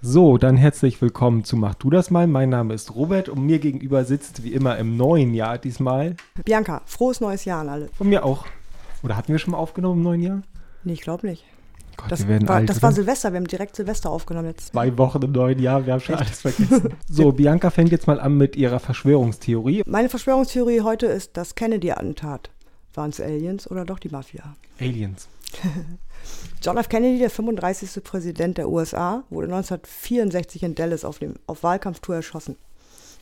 So, dann herzlich willkommen zu Mach du das mal. Mein Name ist Robert und mir gegenüber sitzt wie immer im neuen Jahr diesmal. Bianca, frohes neues Jahr an alle. Von mir auch. Oder hatten wir schon mal aufgenommen im neuen Jahr? Nee, ich glaube nicht. Gott, Das, wir werden war, alt. das war Silvester, wir haben direkt Silvester aufgenommen jetzt. Zwei Wochen im neuen Jahr, wir haben schon alles vergessen. So, Bianca fängt jetzt mal an mit ihrer Verschwörungstheorie. Meine Verschwörungstheorie heute ist das Kennedy-Attentat. Waren es Aliens oder doch die Mafia? Aliens. John F. Kennedy, der 35. Präsident der USA, wurde 1964 in Dallas auf, dem, auf Wahlkampftour erschossen.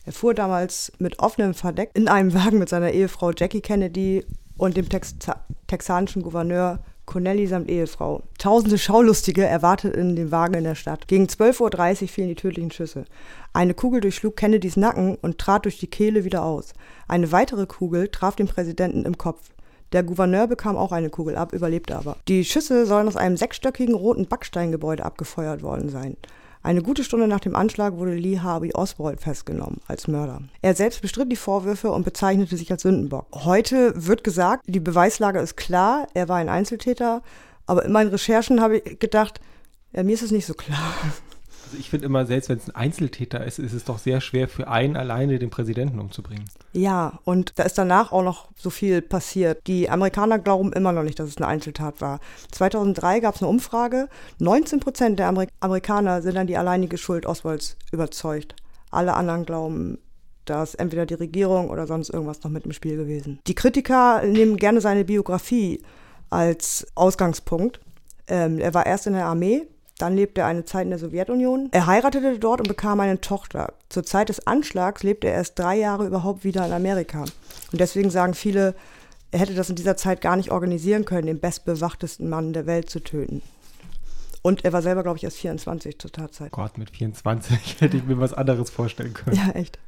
Er fuhr damals mit offenem Verdeck in einem Wagen mit seiner Ehefrau Jackie Kennedy und dem Texa texanischen Gouverneur Connelly samt Ehefrau. Tausende Schaulustige erwarteten den Wagen in der Stadt. Gegen 12.30 Uhr fielen die tödlichen Schüsse. Eine Kugel durchschlug Kennedys Nacken und trat durch die Kehle wieder aus. Eine weitere Kugel traf den Präsidenten im Kopf. Der Gouverneur bekam auch eine Kugel ab, überlebte aber. Die Schüsse sollen aus einem sechsstöckigen roten Backsteingebäude abgefeuert worden sein. Eine gute Stunde nach dem Anschlag wurde Lee Harvey Oswald festgenommen als Mörder. Er selbst bestritt die Vorwürfe und bezeichnete sich als Sündenbock. Heute wird gesagt, die Beweislage ist klar, er war ein Einzeltäter, aber in meinen Recherchen habe ich gedacht, ja, mir ist es nicht so klar. Also ich finde immer, selbst wenn es ein Einzeltäter ist, ist es doch sehr schwer für einen alleine den Präsidenten umzubringen. Ja, und da ist danach auch noch so viel passiert. Die Amerikaner glauben immer noch nicht, dass es eine Einzeltat war. 2003 gab es eine Umfrage. 19 Prozent der Amerik Amerikaner sind an die alleinige Schuld Oswalds überzeugt. Alle anderen glauben, dass entweder die Regierung oder sonst irgendwas noch mit im Spiel gewesen. Die Kritiker nehmen gerne seine Biografie als Ausgangspunkt. Ähm, er war erst in der Armee, dann lebte er eine Zeit in der Sowjetunion. Er heiratete dort und bekam eine Tochter. Zur Zeit des Anschlags lebte er erst drei Jahre überhaupt wieder in Amerika. Und deswegen sagen viele, er hätte das in dieser Zeit gar nicht organisieren können, den bestbewachtesten Mann der Welt zu töten. Und er war selber, glaube ich, erst 24 zur Tatzeit. Gott, mit 24 hätte ich mir was anderes vorstellen können. Ja, echt.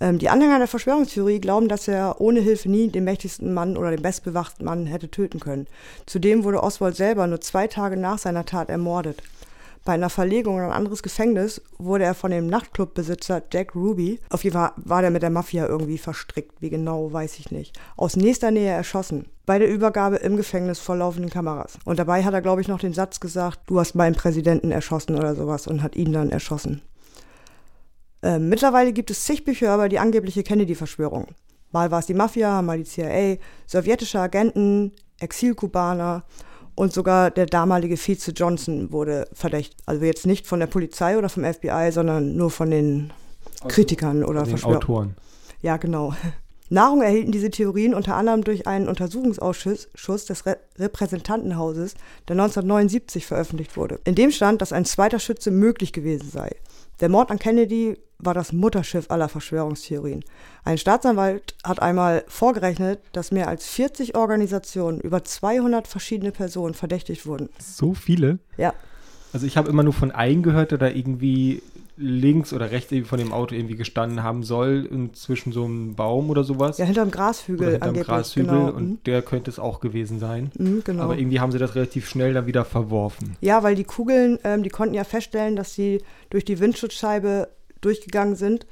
Ähm, die Anhänger der Verschwörungstheorie glauben, dass er ohne Hilfe nie den mächtigsten Mann oder den bestbewachten Mann hätte töten können. Zudem wurde Oswald selber nur zwei Tage nach seiner Tat ermordet. Bei einer Verlegung in ein anderes Gefängnis wurde er von dem Nachtclubbesitzer Jack Ruby, auf jeden Fall war der mit der Mafia irgendwie verstrickt, wie genau weiß ich nicht, aus nächster Nähe erschossen. Bei der Übergabe im Gefängnis vor laufenden Kameras. Und dabei hat er, glaube ich, noch den Satz gesagt, du hast meinen Präsidenten erschossen oder sowas und hat ihn dann erschossen. Ähm, mittlerweile gibt es zig Bücher über die angebliche Kennedy-Verschwörung. Mal war es die Mafia, mal die CIA, sowjetische Agenten, Exilkubaner und sogar der damalige Vize Johnson wurde verdächtigt. Also jetzt nicht von der Polizei oder vom FBI, sondern nur von den Kritikern oder Den Verschwör Autoren. ja, genau. Nahrung erhielten diese Theorien unter anderem durch einen Untersuchungsausschuss Schuss des Re Repräsentantenhauses, der 1979 veröffentlicht wurde. In dem stand, dass ein zweiter Schütze möglich gewesen sei. Der Mord an Kennedy war das Mutterschiff aller Verschwörungstheorien. Ein Staatsanwalt hat einmal vorgerechnet, dass mehr als 40 Organisationen über 200 verschiedene Personen verdächtigt wurden. So viele? Ja, Also ich habe immer nur von einem gehört, der da irgendwie links oder rechts irgendwie von dem Auto irgendwie gestanden haben soll, zwischen so einem Baum oder sowas. ja hinterm Grashügel oder hinterm. Grashügel genau. und der könnte es auch gewesen sein. Mhm, mhm, genau. Aber irgendwie haben sie das relativ schnell dann wieder verworfen. Ja, weil die Kugeln, ähm, die konnten ja feststellen, dass sie durch die Windschutzscheibe durchgegangen sind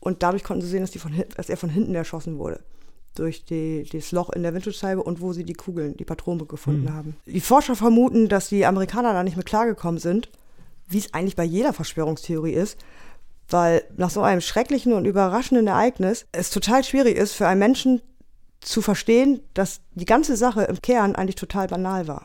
und dadurch konnten sie sehen, dass, die von, dass er von hinten erschossen wurde. Durch die, das Loch in der Windschutzscheibe und wo sie die Kugeln, die Patronen gefunden Hm. haben. Die Forscher vermuten, dass die Amerikaner da nicht mit klargekommen sind, wie es eigentlich bei jeder Verschwörungstheorie ist, weil nach so einem schrecklichen und überraschenden Ereignis es total schwierig ist für einen Menschen zu verstehen, dass die ganze Sache im Kern eigentlich total banal war.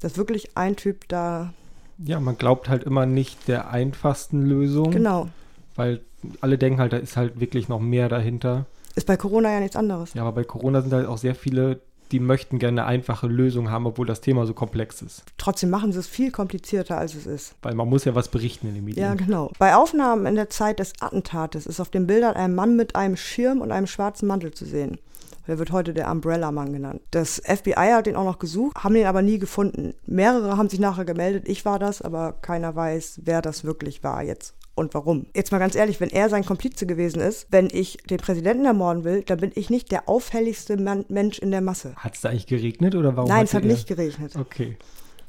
Dass wirklich ein Typ da Ja, man glaubt halt immer nicht der einfachsten Lösung, Genau. weil alle denken halt, da ist halt wirklich noch mehr dahinter. Ist bei Corona ja nichts anderes. Ja, aber bei Corona sind halt auch sehr viele, die möchten gerne eine einfache Lösung haben, obwohl das Thema so komplex ist. Trotzdem machen sie es viel komplizierter, als es ist. Weil man muss ja was berichten in den Medien. Ja, genau. Bei Aufnahmen in der Zeit des Attentates ist auf den Bildern ein Mann mit einem Schirm und einem schwarzen Mantel zu sehen. Der wird heute der Umbrella-Mann genannt. Das FBI hat den auch noch gesucht, haben den aber nie gefunden. Mehrere haben sich nachher gemeldet, ich war das, aber keiner weiß, wer das wirklich war jetzt und warum. Jetzt mal ganz ehrlich, wenn er sein Komplize gewesen ist, wenn ich den Präsidenten ermorden will, dann bin ich nicht der auffälligste Man Mensch in der Masse. Hat es da eigentlich geregnet oder warum? Nein, es hat nicht geregnet. Okay.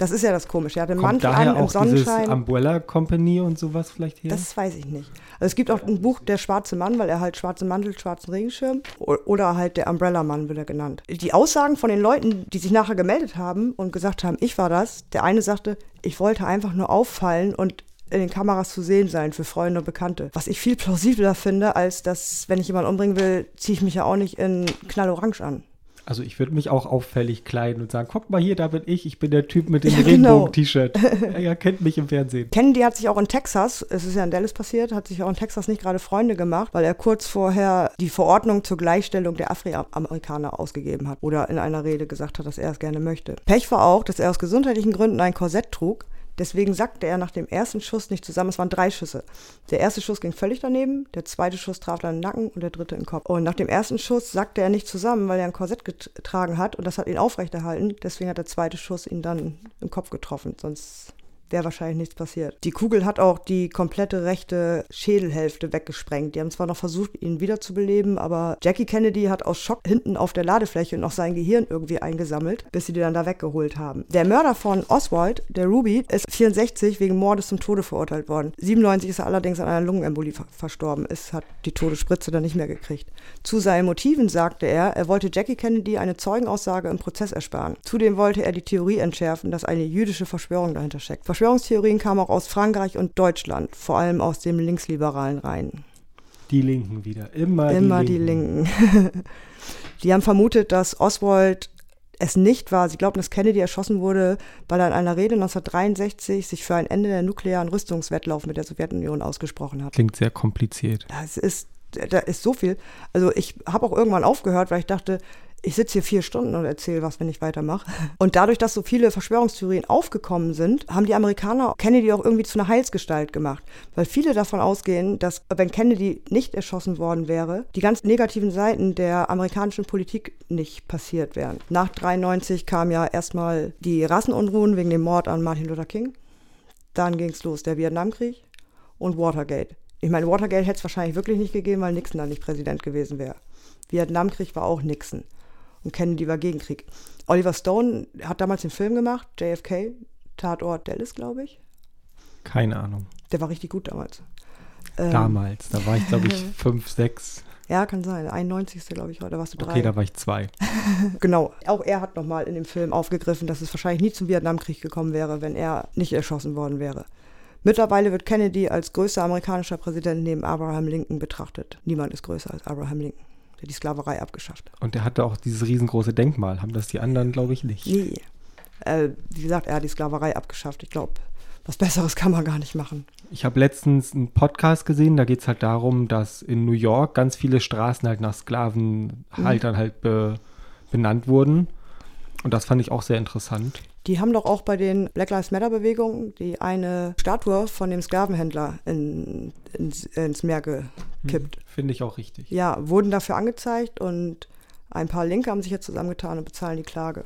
Das ist ja das Komische. Er hat den Kommt Mantel daher an im auch dieses Sonnenschein. Umbrella Company und sowas vielleicht her? Das weiß ich nicht. Also es gibt auch ein Buch Der schwarze Mann, weil er halt schwarzen Mantel, schwarzen Regenschirm oder halt der Umbrella Mann wird er genannt. Die Aussagen von den Leuten, die sich nachher gemeldet haben und gesagt haben, ich war das, der eine sagte, ich wollte einfach nur auffallen und in den Kameras zu sehen sein für Freunde und Bekannte. Was ich viel plausibler finde, als dass, wenn ich jemanden umbringen will, ziehe ich mich ja auch nicht in Knallorange an. Also ich würde mich auch auffällig kleiden und sagen, guck mal hier, da bin ich, ich bin der Typ mit dem ja, genau. Regenbogen-T-Shirt. er kennt mich im Fernsehen. Kennedy hat sich auch in Texas, es ist ja in Dallas passiert, hat sich auch in Texas nicht gerade Freunde gemacht, weil er kurz vorher die Verordnung zur Gleichstellung der Afroamerikaner ausgegeben hat oder in einer Rede gesagt hat, dass er es gerne möchte. Pech war auch, dass er aus gesundheitlichen Gründen ein Korsett trug Deswegen sackte er nach dem ersten Schuss nicht zusammen. Es waren drei Schüsse. Der erste Schuss ging völlig daneben, der zweite Schuss traf dann den Nacken und der dritte den Kopf. Und nach dem ersten Schuss sackte er nicht zusammen, weil er ein Korsett getragen hat und das hat ihn aufrechterhalten. Deswegen hat der zweite Schuss ihn dann im Kopf getroffen. Sonst wäre wahrscheinlich nichts passiert. Die Kugel hat auch die komplette rechte Schädelhälfte weggesprengt. Die haben zwar noch versucht, ihn wiederzubeleben, aber Jackie Kennedy hat aus Schock hinten auf der Ladefläche noch sein Gehirn irgendwie eingesammelt, bis sie die dann da weggeholt haben. Der Mörder von Oswald, der Ruby, ist 64 wegen Mordes zum Tode verurteilt worden. 97 ist er allerdings an einer Lungenembolie verstorben. Es hat die Todesspritze dann nicht mehr gekriegt. Zu seinen Motiven sagte er, er wollte Jackie Kennedy eine Zeugenaussage im Prozess ersparen. Zudem wollte er die Theorie entschärfen, dass eine jüdische Verschwörung dahinter steckt. Verschwörungstheorien kamen auch aus Frankreich und Deutschland, vor allem aus dem linksliberalen Reihen. Die Linken wieder, immer, immer die Linken. Die, Linken. die haben vermutet, dass Oswald es nicht war. Sie glaubten, dass Kennedy erschossen wurde, weil er in einer Rede 1963 sich für ein Ende der nuklearen Rüstungswettlauf mit der Sowjetunion ausgesprochen hat. Klingt sehr kompliziert. Das ist, da ist so viel. Also ich habe auch irgendwann aufgehört, weil ich dachte, ich sitze hier vier Stunden und erzähle was, wenn ich weitermache. Und dadurch, dass so viele Verschwörungstheorien aufgekommen sind, haben die Amerikaner Kennedy auch irgendwie zu einer Heilsgestalt gemacht. Weil viele davon ausgehen, dass wenn Kennedy nicht erschossen worden wäre, die ganz negativen Seiten der amerikanischen Politik nicht passiert wären. Nach 93 kam ja erstmal die Rassenunruhen wegen dem Mord an Martin Luther King. Dann ging es los, der Vietnamkrieg und Watergate. Ich meine, Watergate hätte es wahrscheinlich wirklich nicht gegeben, weil Nixon dann nicht Präsident gewesen wäre. Vietnamkrieg war auch Nixon und Kennedy war gegen Krieg. Oliver Stone hat damals den Film gemacht, JFK, Tatort Dallas, glaube ich. Keine Ahnung. Der war richtig gut damals. Ähm, damals, da war ich, glaube ich, fünf, sechs. Ja, kann sein. 91. glaube ich, da warst du drei. Okay, da war ich zwei. genau. Auch er hat nochmal in dem Film aufgegriffen, dass es wahrscheinlich nie zum Vietnamkrieg gekommen wäre, wenn er nicht erschossen worden wäre. Mittlerweile wird Kennedy als größter amerikanischer Präsident neben Abraham Lincoln betrachtet. Niemand ist größer als Abraham Lincoln der die Sklaverei abgeschafft. Und er hatte auch dieses riesengroße Denkmal. Haben das die anderen, glaube ich, nicht? Nee. Äh, wie gesagt, er hat die Sklaverei abgeschafft. Ich glaube, was Besseres kann man gar nicht machen. Ich habe letztens einen Podcast gesehen, da geht es halt darum, dass in New York ganz viele Straßen halt nach Sklavenhaltern mhm. halt be benannt wurden. Und das fand ich auch sehr interessant. Die haben doch auch bei den Black Lives Matter Bewegungen die eine Statue von dem Sklavenhändler in, ins, ins Meer gekippt. Hm, Finde ich auch richtig. Ja, wurden dafür angezeigt und ein paar Linke haben sich jetzt zusammengetan und bezahlen die Klage.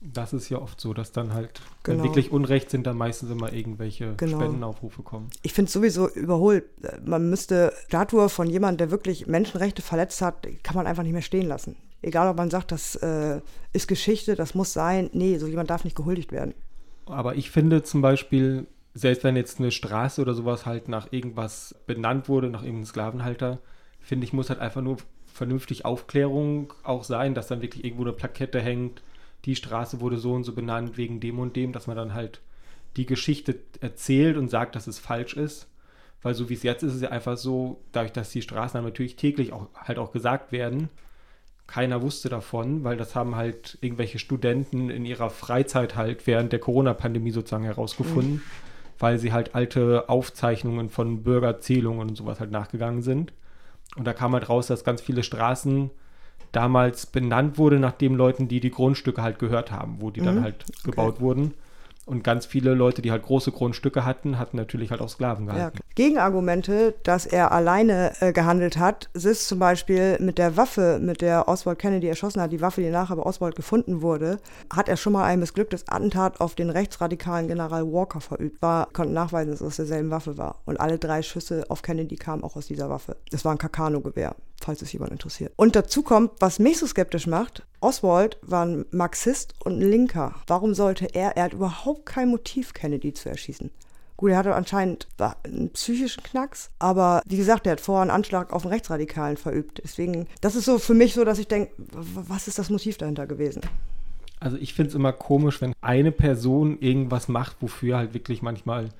Das ist ja oft so, dass dann halt, genau. wenn wirklich Unrecht sind, dann meistens immer irgendwelche genau. Spendenaufrufe kommen. Ich finde es sowieso überholt. Man müsste Statue von jemandem, der wirklich Menschenrechte verletzt hat, kann man einfach nicht mehr stehen lassen. Egal, ob man sagt, das äh, ist Geschichte, das muss sein. Nee, so jemand darf nicht gehuldigt werden. Aber ich finde zum Beispiel, selbst wenn jetzt eine Straße oder sowas halt nach irgendwas benannt wurde, nach irgendeinem Sklavenhalter, finde ich, muss halt einfach nur vernünftig Aufklärung auch sein, dass dann wirklich irgendwo eine Plakette hängt, die Straße wurde so und so benannt wegen dem und dem, dass man dann halt die Geschichte erzählt und sagt, dass es falsch ist. Weil so wie es jetzt ist, ist es ja einfach so, dadurch, dass die Straßennamen natürlich täglich auch halt auch gesagt werden, keiner wusste davon, weil das haben halt irgendwelche Studenten in ihrer Freizeit halt während der Corona-Pandemie sozusagen herausgefunden, mhm. weil sie halt alte Aufzeichnungen von Bürgerzählungen und sowas halt nachgegangen sind. Und da kam halt raus, dass ganz viele Straßen damals benannt wurde nach den Leuten, die die Grundstücke halt gehört haben, wo die mhm. dann halt gebaut okay. wurden. Und ganz viele Leute, die halt große Grundstücke hatten, hatten natürlich halt auch Sklaven gehalten. Ja. Gegenargumente, dass er alleine äh, gehandelt hat, ist zum Beispiel mit der Waffe, mit der Oswald Kennedy erschossen hat, die Waffe, die nachher bei Oswald gefunden wurde, hat er schon mal ein missglücktes Attentat auf den rechtsradikalen General Walker verübt. War, konnten nachweisen, dass es derselben Waffe war. Und alle drei Schüsse auf Kennedy kamen auch aus dieser Waffe. Das war ein Kakano-Gewehr falls es jemand interessiert. Und dazu kommt, was mich so skeptisch macht, Oswald war ein Marxist und ein Linker. Warum sollte er, er hat überhaupt kein Motiv, Kennedy zu erschießen. Gut, er hatte anscheinend einen psychischen Knacks, aber wie gesagt, er hat vorher einen Anschlag auf einen Rechtsradikalen verübt. Deswegen, das ist so für mich so, dass ich denke, was ist das Motiv dahinter gewesen? Also ich finde es immer komisch, wenn eine Person irgendwas macht, wofür halt wirklich manchmal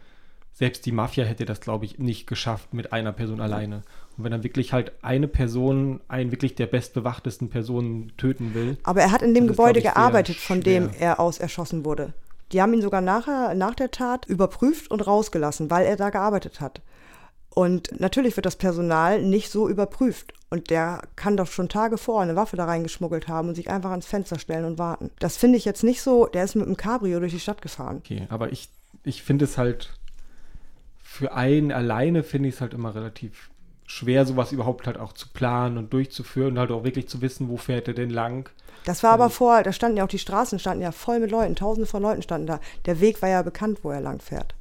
selbst die Mafia hätte das, glaube ich, nicht geschafft mit einer Person alleine. Und wenn dann wirklich halt eine Person, einen wirklich der bestbewachtesten Personen töten will. Aber er hat in dem ist, Gebäude ich, sehr gearbeitet, von dem er aus erschossen wurde. Die haben ihn sogar nachher, nach der Tat überprüft und rausgelassen, weil er da gearbeitet hat. Und natürlich wird das Personal nicht so überprüft. Und der kann doch schon Tage vor eine Waffe da reingeschmuggelt haben und sich einfach ans Fenster stellen und warten. Das finde ich jetzt nicht so. Der ist mit einem Cabrio durch die Stadt gefahren. Okay, aber ich, ich finde es halt, für einen alleine finde ich es halt immer relativ schwer, sowas überhaupt halt auch zu planen und durchzuführen und halt auch wirklich zu wissen, wo fährt er denn lang. Das war aber vor, da standen ja auch die Straßen, standen ja voll mit Leuten. Tausende von Leuten standen da. Der Weg war ja bekannt, wo er lang fährt.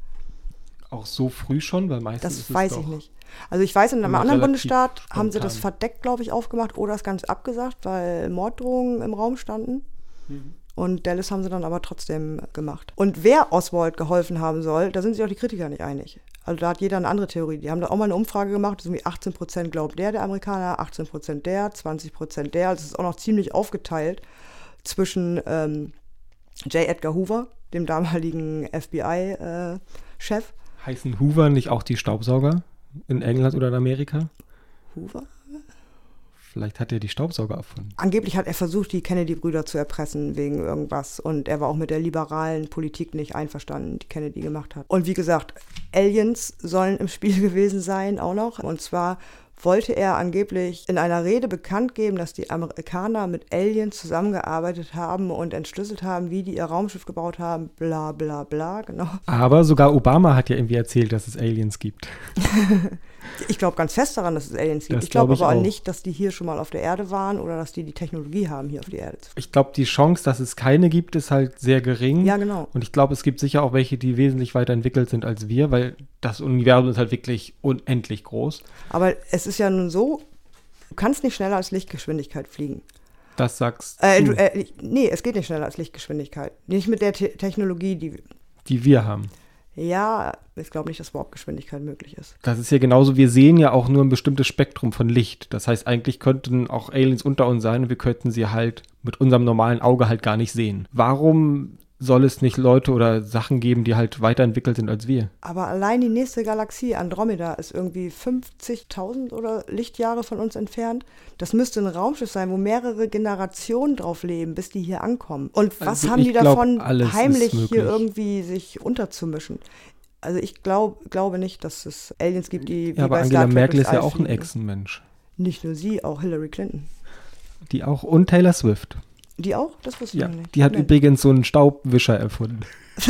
Auch so früh schon, weil meistens Das weiß ich nicht. Also ich weiß, in einem anderen Bundesstaat haben sie das spontan. verdeckt, glaube ich, aufgemacht oder das Ganze abgesagt, weil Morddrohungen im Raum standen. Mhm. Und Dallas haben sie dann aber trotzdem gemacht. Und wer Oswald geholfen haben soll, da sind sich auch die Kritiker nicht einig. Also da hat jeder eine andere Theorie. Die haben da auch mal eine Umfrage gemacht, das ist irgendwie 18 Prozent glaubt der, der Amerikaner, 18 Prozent der, 20 Prozent der. Also es ist auch noch ziemlich aufgeteilt zwischen ähm, J. Edgar Hoover, dem damaligen FBI-Chef. Heißen Hoover nicht auch die Staubsauger in England oder in Amerika? Hoover? Vielleicht hat er die Staubsauger erfunden. Angeblich hat er versucht, die Kennedy-Brüder zu erpressen wegen irgendwas. Und er war auch mit der liberalen Politik nicht einverstanden, die Kennedy gemacht hat. Und wie gesagt, Aliens sollen im Spiel gewesen sein auch noch. Und zwar wollte er angeblich in einer Rede bekannt geben, dass die Amerikaner mit Aliens zusammengearbeitet haben und entschlüsselt haben, wie die ihr Raumschiff gebaut haben, bla bla bla, genau. Aber sogar Obama hat ja irgendwie erzählt, dass es Aliens gibt. Ich glaube ganz fest daran, dass es Aliens gibt. Das ich glaube glaub aber auch nicht, dass die hier schon mal auf der Erde waren oder dass die die Technologie haben, hier auf die Erde zu Ich glaube, die Chance, dass es keine gibt, ist halt sehr gering. Ja, genau. Und ich glaube, es gibt sicher auch welche, die wesentlich weiterentwickelt sind als wir, weil das Universum ist halt wirklich unendlich groß. Aber es ist ja nun so, du kannst nicht schneller als Lichtgeschwindigkeit fliegen. Das sagst Äh, du, du, äh, nee, es geht nicht schneller als Lichtgeschwindigkeit. Nicht mit der Te Technologie, die. die wir haben. Ja, ich glaube nicht, dass Warpgeschwindigkeit möglich ist. Das ist ja genauso, wir sehen ja auch nur ein bestimmtes Spektrum von Licht. Das heißt, eigentlich könnten auch Aliens unter uns sein und wir könnten sie halt mit unserem normalen Auge halt gar nicht sehen. Warum soll es nicht Leute oder Sachen geben, die halt weiterentwickelt sind als wir? Aber allein die nächste Galaxie, Andromeda, ist irgendwie 50.000 oder Lichtjahre von uns entfernt. Das müsste ein Raumschiff sein, wo mehrere Generationen drauf leben, bis die hier ankommen. Und was Also haben die glaub, davon, heimlich hier irgendwie sich unterzumischen? Also ich glaub, glaube nicht, dass es Aliens gibt, die wie Ja, aber Angela Merkel ist ja auch ein. Echsenmensch. Nicht nur sie, auch Hillary Clinton. Die auch und Taylor Swift. Die auch? Das wusste ich Ja, noch nicht. die hat Nein. übrigens so einen Staubwischer erfunden.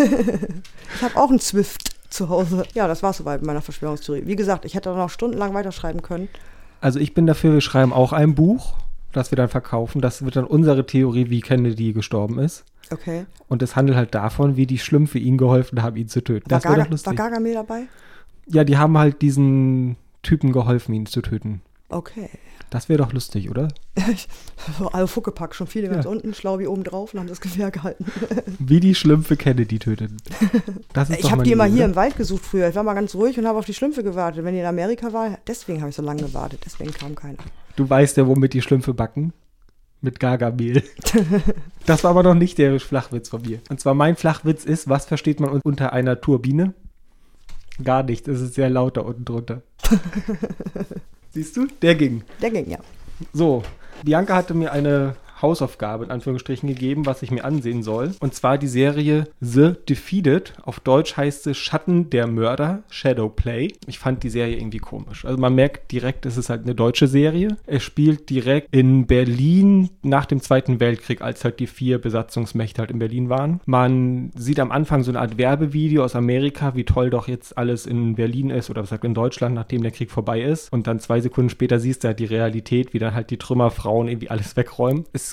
Ich habe auch einen Swift zu Hause. Ja, das war soweit mit meiner Verschwörungstheorie. Wie gesagt, ich hätte noch stundenlang weiterschreiben können. Also ich bin dafür, wir schreiben auch ein Buch, das wir dann verkaufen. Das wird dann unsere Theorie, wie Kennedy gestorben ist. Okay. Und es handelt halt davon, wie die Schlümpfe ihm geholfen haben, ihn zu töten. War, Das Gaga, war Gargamel dabei? ja, die haben halt diesen Typen geholfen, ihn zu töten. Okay. Das wäre doch lustig, oder? Alle Fuckepack, schon viele ganz Ja. unten, Schlaubi oben drauf und haben das Gewehr gehalten. Wie die Schlümpfe Kennedy töten. Das ist Ich habe die immer hier oder? im Wald gesucht früher. Ich war mal ganz ruhig und habe auf die Schlümpfe gewartet. Wenn die in Amerika war, deswegen habe ich so lange gewartet. Deswegen kam keiner. Du weißt ja, womit die Schlümpfe backen. Mit Gargamel. das war aber noch nicht der Flachwitz von mir. Und zwar mein Flachwitz ist, was versteht man un- unter einer Turbine? Gar nichts, es ist sehr laut da unten drunter. Siehst du? Der ging. Der ging ja. So, Bianca hatte mir eine Hausaufgabe in Anführungsstrichen gegeben, was ich mir ansehen soll. Und zwar die Serie The Defeated. Auf Deutsch heißt es Schatten der Mörder, Shadow Play. Ich fand die Serie irgendwie komisch. Also man merkt direkt, es ist halt eine deutsche Serie. Es spielt direkt in Berlin nach dem Zweiten Weltkrieg, als halt die vier Besatzungsmächte halt in Berlin waren. Man sieht am Anfang so eine Art Werbevideo aus Amerika, wie toll doch jetzt alles in Berlin ist oder was sagt in Deutschland, nachdem der Krieg vorbei ist. Und dann zwei Sekunden später siehst du halt die Realität, wie dann halt die Trümmerfrauen irgendwie alles wegräumen. Es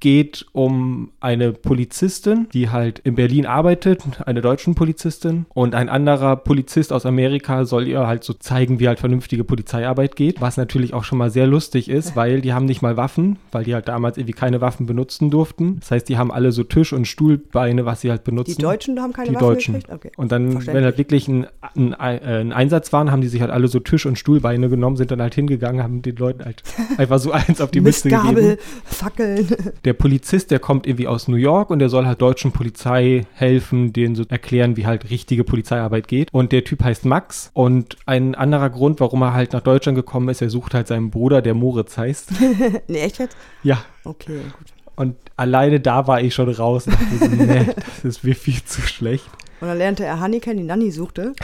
geht um eine Polizistin, die halt in Berlin arbeitet, eine deutsche Polizistin. Und ein anderer Polizist aus Amerika soll ihr halt so zeigen, wie halt vernünftige Polizeiarbeit geht. Was natürlich auch schon mal sehr lustig ist, weil die haben nicht mal Waffen, weil die halt damals irgendwie keine Waffen benutzen durften. Das heißt, die haben alle so Tisch- und Stuhlbeine, was sie halt benutzen. Die Deutschen haben keine Die Waffen Deutschen. Okay. Und dann, wenn halt wirklich ein, ein, ein Einsatz waren, haben die sich halt alle so Tisch- und Stuhlbeine genommen, sind dann halt hingegangen, haben den Leuten halt einfach so eins auf die Mütze gegeben. Fackeln. der Polizist, der kommt irgendwie aus New York und der soll halt deutschen Polizei helfen, denen so erklären, wie halt richtige Polizeiarbeit geht. Und der Typ heißt Max. Und ein anderer Grund, warum er halt nach Deutschland gekommen ist, er sucht halt seinen Bruder, der Moritz heißt. nee, echt jetzt? Ja. Okay, gut. Und alleine da war ich schon raus und dachte so, nee, das ist mir viel zu schlecht. Und dann lernte er Hanni kennen, die Nanny suchte.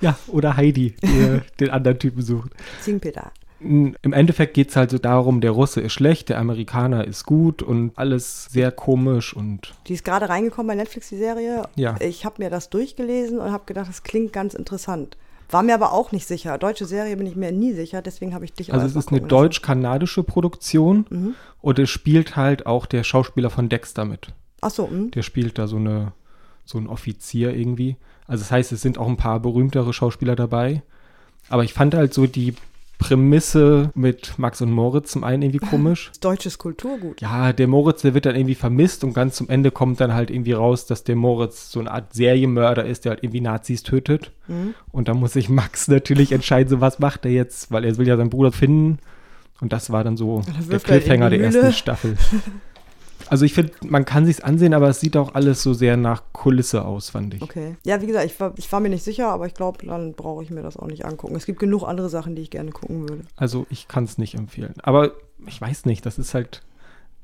ja, oder Heidi, die den anderen Typen sucht. Zingpeter. Im Endeffekt geht es halt so darum, der Russe ist schlecht, der Amerikaner ist gut und alles sehr komisch und. Die ist gerade reingekommen bei Netflix, die Serie. Ja. Ich habe mir das durchgelesen und habe gedacht, das klingt ganz interessant. War mir aber auch nicht sicher. Deutsche Serie bin ich mir nie sicher, deswegen habe ich dich Also es ist eine deutsch-kanadische Produktion mhm. und es spielt halt auch der Schauspieler von Dexter mit. Ach so. Mh. Der spielt da so eine so ein Offizier irgendwie. Also das heißt, es sind auch ein paar berühmtere Schauspieler dabei. Aber ich fand halt so die Prämisse mit Max und Moritz zum einen irgendwie komisch. Deutsches Kulturgut. Ja, der Moritz, der wird dann irgendwie vermisst und ganz zum Ende kommt dann halt irgendwie raus, dass der Moritz so eine Art Serienmörder ist, der halt irgendwie Nazis tötet. Mhm. Und da muss sich Max natürlich entscheiden, so was macht er jetzt, weil er will ja seinen Bruder finden. Und das war dann so der Cliffhanger der ersten Staffel. Also ich finde, man kann sich's ansehen, aber es sieht auch alles so sehr nach Kulisse aus, fand ich. Okay. Ja, wie gesagt, ich war, ich war mir nicht sicher, aber ich glaube, dann brauche ich mir das auch nicht angucken. Es gibt genug andere Sachen, die ich gerne gucken würde. Also ich kann es nicht empfehlen. Aber ich weiß nicht, das ist halt.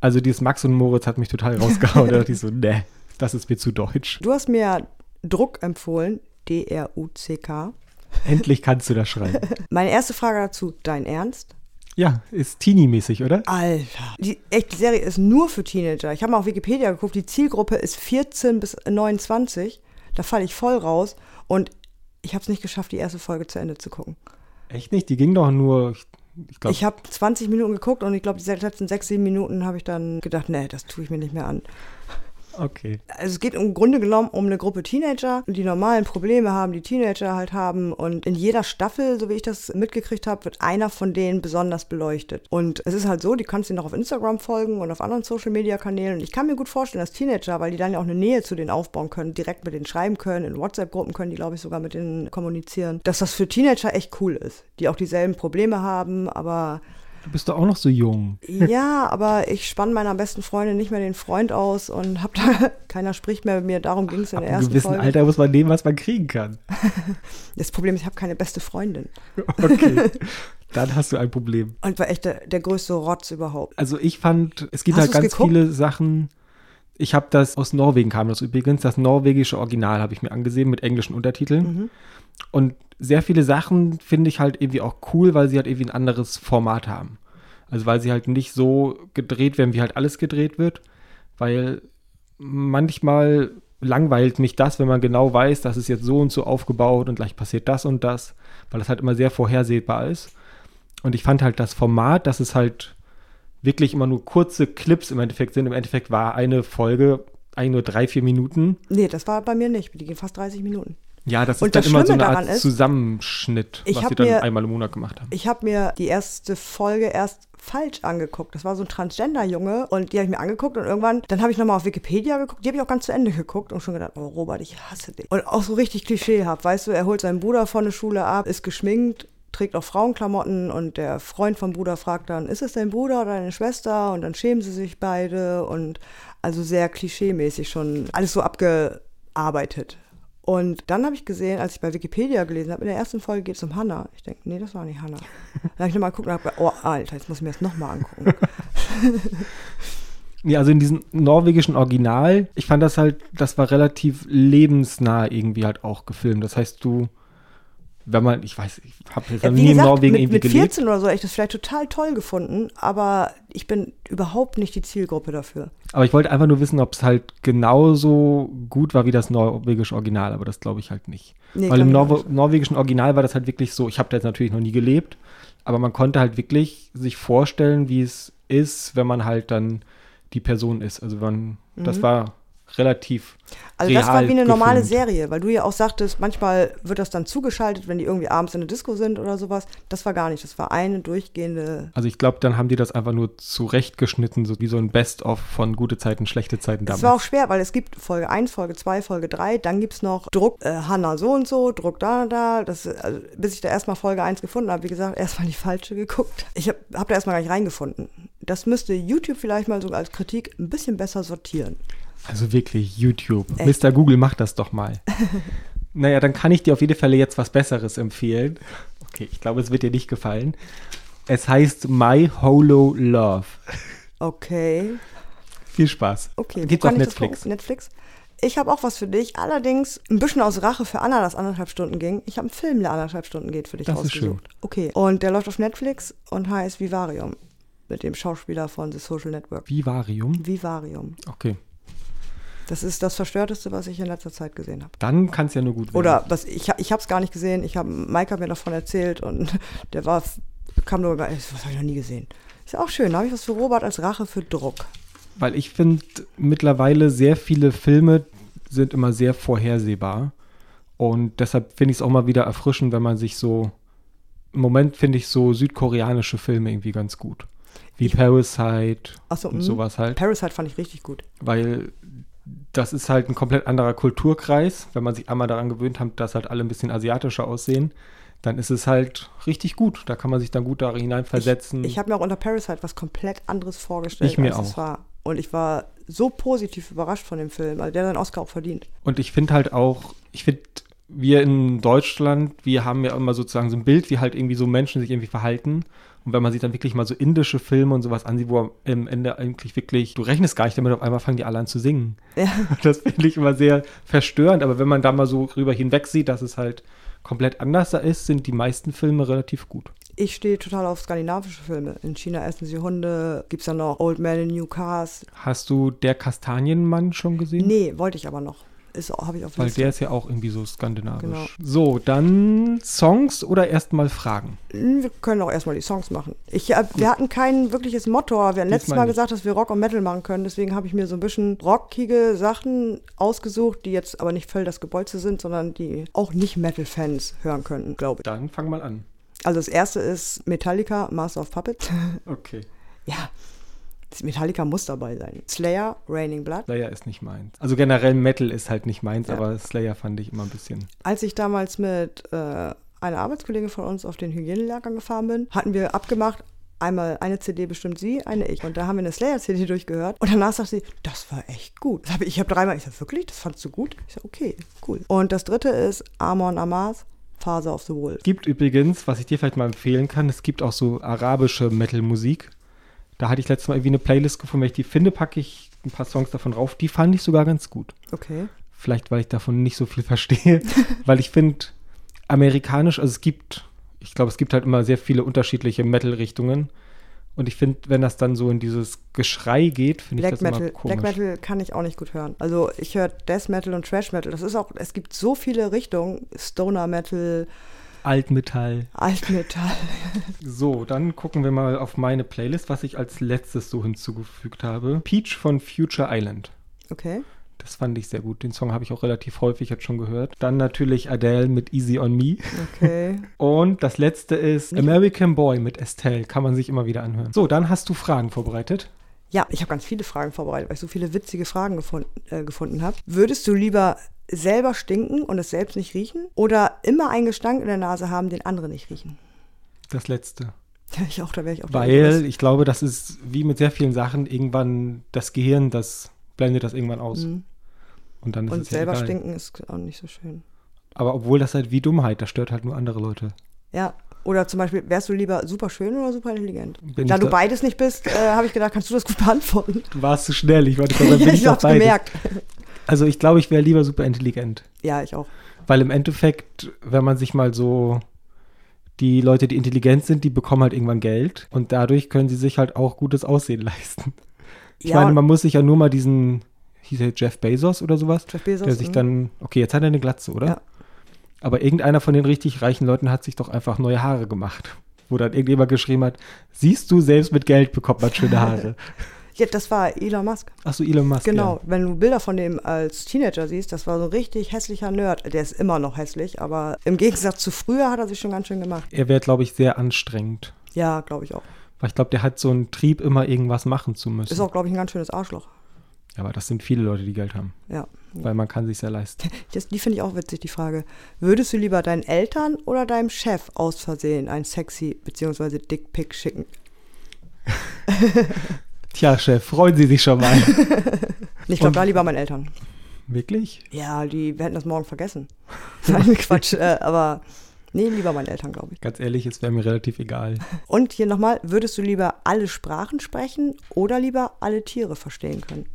Also dieses Max und Moritz hat mich total rausgehauen. da dachte ich so, ne, das ist mir zu deutsch. Du hast mir Druck empfohlen, D-R-U-C-K. Endlich kannst du das schreiben. Meine erste Frage dazu, dein Ernst? Ja, ist Teenie-mäßig, oder? Alter. Die, echt, die Serie ist nur für Teenager. Ich habe mal auf Wikipedia geguckt, die Zielgruppe ist 14 bis 29. Da falle ich voll raus. Und ich habe es nicht geschafft, die erste Folge zu Ende zu gucken. Echt nicht? Die ging doch nur, ich glaube. Ich habe 20 Minuten geguckt und ich glaube, die letzten 6, 7 Minuten habe ich dann gedacht, nee, das tue ich mir nicht mehr an. Okay. Also es geht im Grunde genommen um eine Gruppe Teenager, die normalen Probleme haben, die Teenager halt haben. Und in jeder Staffel, so wie ich das mitgekriegt habe, wird einer von denen besonders beleuchtet. Und es ist halt so, die kannst du noch auf Instagram folgen und auf anderen Social-Media-Kanälen. Und ich kann mir gut vorstellen, dass Teenager, weil die dann ja auch eine Nähe zu denen aufbauen können, direkt mit denen schreiben können, in WhatsApp-Gruppen können die, glaube ich, sogar mit denen kommunizieren, dass das für Teenager echt cool ist, die auch dieselben Probleme haben, aber Du bist doch auch noch so jung. Ja, aber ich spann meiner besten Freundin nicht mehr den Freund aus und hab da, keiner spricht mehr mit mir, darum ging es in der ersten Folge. In gewissen Alter muss man nehmen, was man kriegen kann. Das Problem ist, ich habe keine beste Freundin. Okay. Dann hast du ein Problem. Und war echt der, der größte Rotz überhaupt. Also ich fand, es gibt hast halt ganz geguckt? viele Sachen. Ich habe das aus Norwegen kam das übrigens. Das norwegische Original habe ich mir angesehen mit englischen Untertiteln. Mhm. Und sehr viele Sachen finde ich halt irgendwie auch cool, weil sie halt irgendwie ein anderes Format haben. Also weil sie halt nicht so gedreht werden, wie halt alles gedreht wird. Weil manchmal langweilt mich das, wenn man genau weiß, das ist jetzt so und so aufgebaut und gleich passiert das und das, weil das halt immer sehr vorhersehbar ist. Und ich fand halt das Format, dass es halt wirklich immer nur kurze Clips im Endeffekt sind. Im Endeffekt war eine Folge eigentlich nur drei, vier Minuten. Nee, das war bei mir nicht. Die gehen fast 30 Minuten. Ja, das ist und dann das immer so eine Art ist, Zusammenschnitt, was sie dann mir, einmal im Monat gemacht haben. Ich habe mir die erste Folge erst falsch angeguckt. Das war so ein Transgender-Junge und die habe ich mir angeguckt und irgendwann, dann habe ich nochmal auf Wikipedia geguckt, die habe ich auch ganz zu Ende geguckt und schon gedacht, oh Robert, ich hasse dich. Und auch so richtig klischeehaft, weißt du, er holt seinen Bruder von der Schule ab, ist geschminkt, trägt auch Frauenklamotten und der Freund vom Bruder fragt dann, ist es dein Bruder oder deine Schwester? Und dann schämen sie sich beide und also sehr klischeemäßig schon alles so abgearbeitet. Und dann habe ich gesehen, als ich bei Wikipedia gelesen habe, in der ersten Folge geht es um Hannah. Ich denke, nee, das war nicht Hannah. Dann habe ich nochmal geguckt und habe oh, Alter, jetzt muss ich mir das nochmal angucken. Ja, also in diesem norwegischen Original, ich fand das halt, das war relativ lebensnah irgendwie halt auch gefilmt. Das heißt, du wenn man, ich weiß, ich habe jetzt ja, nie gesagt, in Norwegen mit, irgendwie mit 14 oder so hätte ich das vielleicht total toll gefunden, aber ich bin überhaupt nicht die Zielgruppe dafür. Aber ich wollte einfach nur wissen, ob es halt genauso gut war wie das norwegische Original, aber das glaube ich halt nicht. Nee, Weil im Nor norwegischen Original war das halt wirklich so, ich habe da jetzt natürlich noch nie gelebt, aber man konnte halt wirklich sich vorstellen, wie es ist, wenn man halt dann die Person ist. Also man, mhm. das war relativ. Also das war wie eine normale gefilmt. Serie, weil du ja auch sagtest, manchmal wird das dann zugeschaltet, wenn die irgendwie abends in der Disco sind oder sowas. Das war gar nicht, das war eine durchgehende. Also ich glaube, dann haben die das einfach nur zurechtgeschnitten, so wie so ein Best-of von gute Zeiten, schlechte Zeiten damals. Das war auch schwer, weil es gibt Folge 1, Folge 2, Folge 3, dann gibt es noch Druck äh, Hanna so und so, Druck da und da. Das, also, bis ich da erstmal Folge 1 gefunden habe, wie gesagt, erstmal die falsche geguckt. Ich habe hab da erstmal gar nicht reingefunden Das müsste YouTube vielleicht mal sogar als Kritik ein bisschen besser sortieren. Also wirklich, YouTube. Echt? Mr. Google, mach das doch mal. naja, dann kann ich dir auf jeden Fall jetzt was Besseres empfehlen. Okay, ich glaube, es wird dir nicht gefallen. Es heißt My Holo Love. Okay. Viel Spaß. Okay, Gibt's auf Netflix. Netflix. Ich habe auch was für dich, allerdings ein bisschen aus Rache für Anna, das anderthalb Stunden ging. Ich habe einen Film, der anderthalb Stunden geht, für dich Das ist rausgesucht. Okay, und der läuft auf Netflix und heißt Vivarium. Mit dem Schauspieler von The Social Network. Vivarium. Vivarium. Okay. Das ist das Verstörteste, was ich in letzter Zeit gesehen habe. Dann kann es ja nur gut werden. Oder was ich, ich habe es gar nicht gesehen. Ich habe Mike hat mir davon erzählt und der war kam nur das habe ich noch nie gesehen. Ist ja auch schön. Da habe ich was für Robert als Rache für Druck. Weil ich finde mittlerweile sehr viele Filme sind immer sehr vorhersehbar. Und deshalb finde ich es auch mal wieder erfrischend, wenn man sich so. Im Moment finde ich so südkoreanische Filme irgendwie ganz gut. Wie Ich- Parasite Achso, und sowas halt. Parasite fand ich richtig gut. Weil das ist halt ein komplett anderer Kulturkreis. Wenn man sich einmal daran gewöhnt hat, dass halt alle ein bisschen asiatischer aussehen, dann ist es halt richtig gut. Da kann man sich dann gut da hineinversetzen. Ich habe mir auch unter Parasite was komplett anderes vorgestellt, Ich mir auch. war. Und ich war so positiv überrascht von dem Film. Also der hat seinen Oscar auch verdient. Und ich finde halt auch, ich finde, wir in Deutschland, wir haben ja immer sozusagen so ein Bild, wie halt irgendwie so Menschen sich irgendwie verhalten. Und wenn man sich dann wirklich mal so indische Filme und sowas ansieht, wo am Ende eigentlich wirklich, du rechnest gar nicht damit, auf einmal fangen die alle an zu singen. Ja. Das finde ich immer sehr verstörend. Aber wenn man da mal so rüber hinweg sieht, dass es halt komplett anders da ist, sind die meisten Filme relativ gut. Ich stehe total auf skandinavische Filme. In China essen sie Hunde. Gibt es dann noch Old Man in New Cars. Hast du Der Kastanienmann schon gesehen? Nee, wollte ich aber noch. Habe ich auf Weil Liste. der ist ja auch irgendwie so skandinavisch. Genau. So, dann Songs oder erstmal Fragen? Wir können auch erstmal die Songs machen. Ich, äh, wir hatten kein wirkliches Motto, wir hatten letztes Mal nicht. gesagt, dass wir Rock und Metal machen können. Deswegen habe ich mir so ein bisschen rockige Sachen ausgesucht, die jetzt aber nicht voll das Gebolze sind, sondern die auch nicht Metal-Fans hören könnten, glaube ich. Dann fang mal an. Also das erste ist Metallica, Master of Puppets. Okay. ja, Metallica muss dabei sein. Slayer, Raining Blood. Slayer ist nicht meins. Also generell Metal ist halt nicht meins, Ja. aber Slayer fand ich immer ein bisschen. Als ich damals mit äh, einer Arbeitskollegin von uns auf den Hygienelehrgang gefahren bin, hatten wir abgemacht, einmal eine CD bestimmt sie, eine ich. Und da haben wir eine Slayer-CD durchgehört. Und danach sagt sie, das war echt gut. Hab ich ich habe dreimal, ich sag, wirklich? Das fandst du gut? Ich sag, okay, cool. Und das dritte ist Amon Amas, Father of the Wolf. Es gibt übrigens, was ich dir vielleicht mal empfehlen kann, es gibt auch so arabische Metal-Musik. Da hatte ich letztes Mal irgendwie eine Playlist gefunden. Wenn ich die finde, packe ich ein paar Songs davon rauf. Die fand ich sogar ganz gut. Okay. Vielleicht, weil ich davon nicht so viel verstehe. weil ich finde, amerikanisch, also es gibt, ich glaube, es gibt halt immer sehr viele unterschiedliche Metal-Richtungen. Und ich finde, wenn das dann so in dieses Geschrei geht, finde ich Black das immer Metal, komisch. Black Metal kann ich auch nicht gut hören. Also ich höre Death Metal und Trash Metal. Das ist auch, es gibt so viele Richtungen. Stoner Metal, Altmetall. Alt Metal. So, dann gucken wir mal auf meine Playlist, was ich als letztes so hinzugefügt habe. Peach von Future Island. Okay. Das fand ich sehr gut. Den Song habe ich auch relativ häufig jetzt schon gehört. Dann natürlich Adele mit Easy on Me. Okay. Und das letzte ist American Boy mit Estelle. Kann man sich immer wieder anhören. So, dann hast du Fragen vorbereitet. Ja, ich habe ganz viele Fragen vorbereitet, weil ich so viele witzige Fragen gefund, äh, gefunden habe. Würdest du lieber selber stinken und es selbst nicht riechen oder immer einen Gestank in der Nase haben, den andere nicht riechen? Das letzte. Ja, ich auch, da wäre ich auch Weil ich glaube, das ist wie mit sehr vielen Sachen irgendwann das Gehirn, das blendet das irgendwann aus. Mhm. Und dann ist Und es ja selber egal. stinken ist auch nicht so schön. Aber obwohl das halt wie Dummheit, das stört halt nur andere Leute. Ja, oder zum Beispiel, wärst du lieber super schön oder super intelligent? Bin da du da- beides nicht bist, äh, habe ich gedacht, kannst du das gut beantworten? Du warst zu schnell. Ich wollte dann bin ich, hab's beides. gemerkt. Also ich glaube, ich wäre lieber super intelligent. Ja, ich auch. Weil im Endeffekt, wenn man sich mal so die Leute, die intelligent sind, die bekommen halt irgendwann Geld und dadurch können sie sich halt auch gutes Aussehen leisten. Ich Ja, meine, man muss sich ja nur mal diesen, hieß er Jeff Bezos oder sowas, Jeff Bezos, der sich mhm. dann, okay, jetzt hat er eine Glatze, oder? Ja. Aber irgendeiner von den richtig reichen Leuten hat sich doch einfach neue Haare gemacht. Wo dann irgendjemand geschrieben hat, siehst du, selbst mit Geld bekommt man schöne Haare. Ja, das war Elon Musk. Achso, Elon Musk. Genau, Ja. wenn du Bilder von dem als Teenager siehst, das war so ein richtig hässlicher Nerd. Der ist immer noch hässlich, aber im Gegensatz zu früher hat er sich schon ganz schön gemacht. Er wäre, glaube ich, sehr anstrengend. Ja, glaube ich auch. Weil ich glaube, der hat so einen Trieb, immer irgendwas machen zu müssen. Ist auch, glaube ich, ein ganz schönes Arschloch. Ja, aber das sind viele Leute, die Geld haben. Ja. Weil man kann sich ja leisten. Das, die finde ich auch witzig, die Frage. Würdest du lieber deinen Eltern oder deinem Chef aus Versehen ein sexy bzw. Dickpick schicken? Tja, Chef, freuen Sie sich schon mal. ich glaube, da lieber meinen Eltern. Wirklich? Ja, die hätten das morgen vergessen. Nein, Quatsch. Äh, aber nee, lieber meinen Eltern, glaube ich. Ganz ehrlich, es wäre mir relativ egal. Und hier nochmal, würdest du lieber alle Sprachen sprechen oder lieber alle Tiere verstehen können?